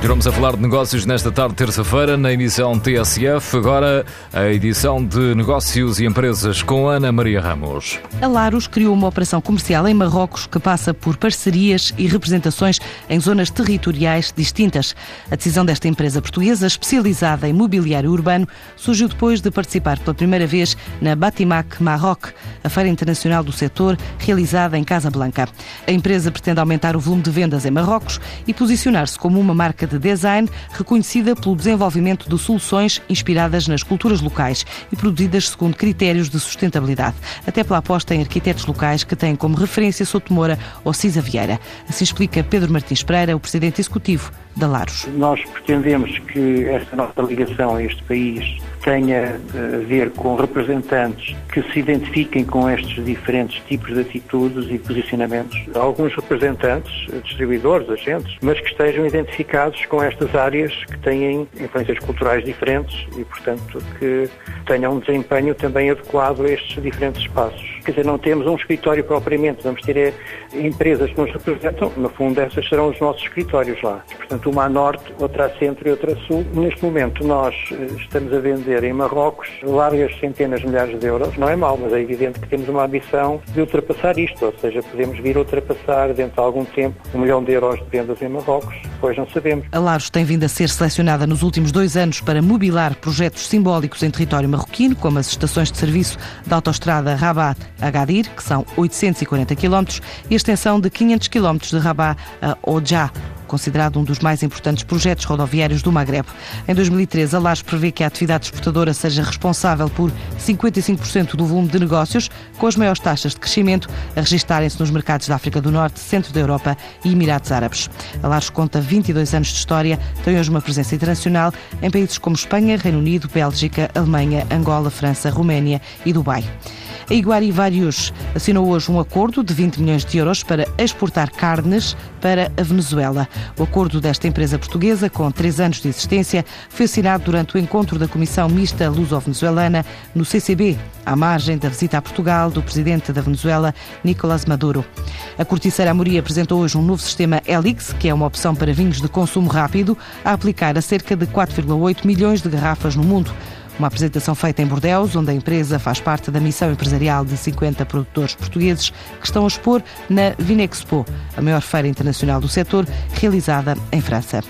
Continuamos a falar de negócios nesta tarde, terça-feira, na emissão TSF. Agora, a edição de Negócios e Empresas com Ana Maria Ramos. A Laros criou uma operação comercial em Marrocos que passa por parcerias e representações em zonas territoriais distintas. A decisão desta empresa portuguesa, especializada em mobiliário urbano, surgiu depois de participar pela primeira vez na Batimac Maroc, a feira internacional do setor, realizada em Casablanca. A empresa pretende aumentar o volume de vendas em Marrocos e posicionar-se como uma marca de design reconhecida pelo desenvolvimento de soluções inspiradas nas culturas locais e produzidas segundo critérios de sustentabilidade, até pela aposta em arquitetos locais que têm como referência Sotomora ou Cisa Vieira. Assim explica Pedro Martins Pereira, o presidente executivo da Laros. Nós pretendemos que esta nossa ligação a este país tenha a ver com representantes que se identifiquem com estes diferentes tipos de atitudes e posicionamentos. Alguns representantes, distribuidores, agentes, mas que estejam identificados com estas áreas que têm influências culturais diferentes e, portanto, que tenham um desempenho também adequado a estes diferentes espaços. Quer dizer, não temos um escritório propriamente, vamos ter eh, empresas que nos representam, no fundo essas serão os nossos escritórios lá. Portanto, uma a norte, outra a centro e outra a sul. Neste momento nós eh, estamos a vender em Marrocos várias centenas de milhares de euros. Não é mau, mas é evidente que temos uma ambição de ultrapassar isto, ou seja, podemos vir a ultrapassar dentro de algum tempo um milhão de euros de vendas em Marrocos, depois não sabemos. A Laros tem vindo a ser selecionada nos últimos dois anos para mobilar projetos simbólicos em território marroquino, como as estações de serviço da autoestrada Rabat-Agadir, que são 840 km, e a extensão de 500 km de Rabat a Ojah, considerado um dos mais importantes projetos rodoviários do Magreb. Em 2013, a LAS prevê que a atividade exportadora seja responsável por 55% do volume de negócios, com as maiores taxas de crescimento a registarem-se nos mercados da África do Norte, centro da Europa e Emirados Árabes. A LAS conta 22 anos de história, tem hoje uma presença internacional em países como Espanha, Reino Unido, Bélgica, Alemanha, Angola, França, Roménia e Dubai. A Iguari Varios assinou hoje um acordo de 20 milhões de euros para exportar carnes para a Venezuela. O acordo desta empresa portuguesa, com três anos de existência, foi assinado durante o encontro da Comissão Mista Luso-Venezuelana no CCB, à margem da visita a Portugal do presidente da Venezuela, Nicolás Maduro. A Corticeira Amorim apresentou hoje um novo sistema Helix, que é uma opção para vinhos de consumo rápido, a aplicar a cerca de 4,8 milhões de garrafas no mundo. Uma apresentação feita em Bordeaux, onde a empresa faz parte da missão empresarial de 50 produtores portugueses que estão a expor na Vinexpo, a maior feira internacional do setor, realizada em França.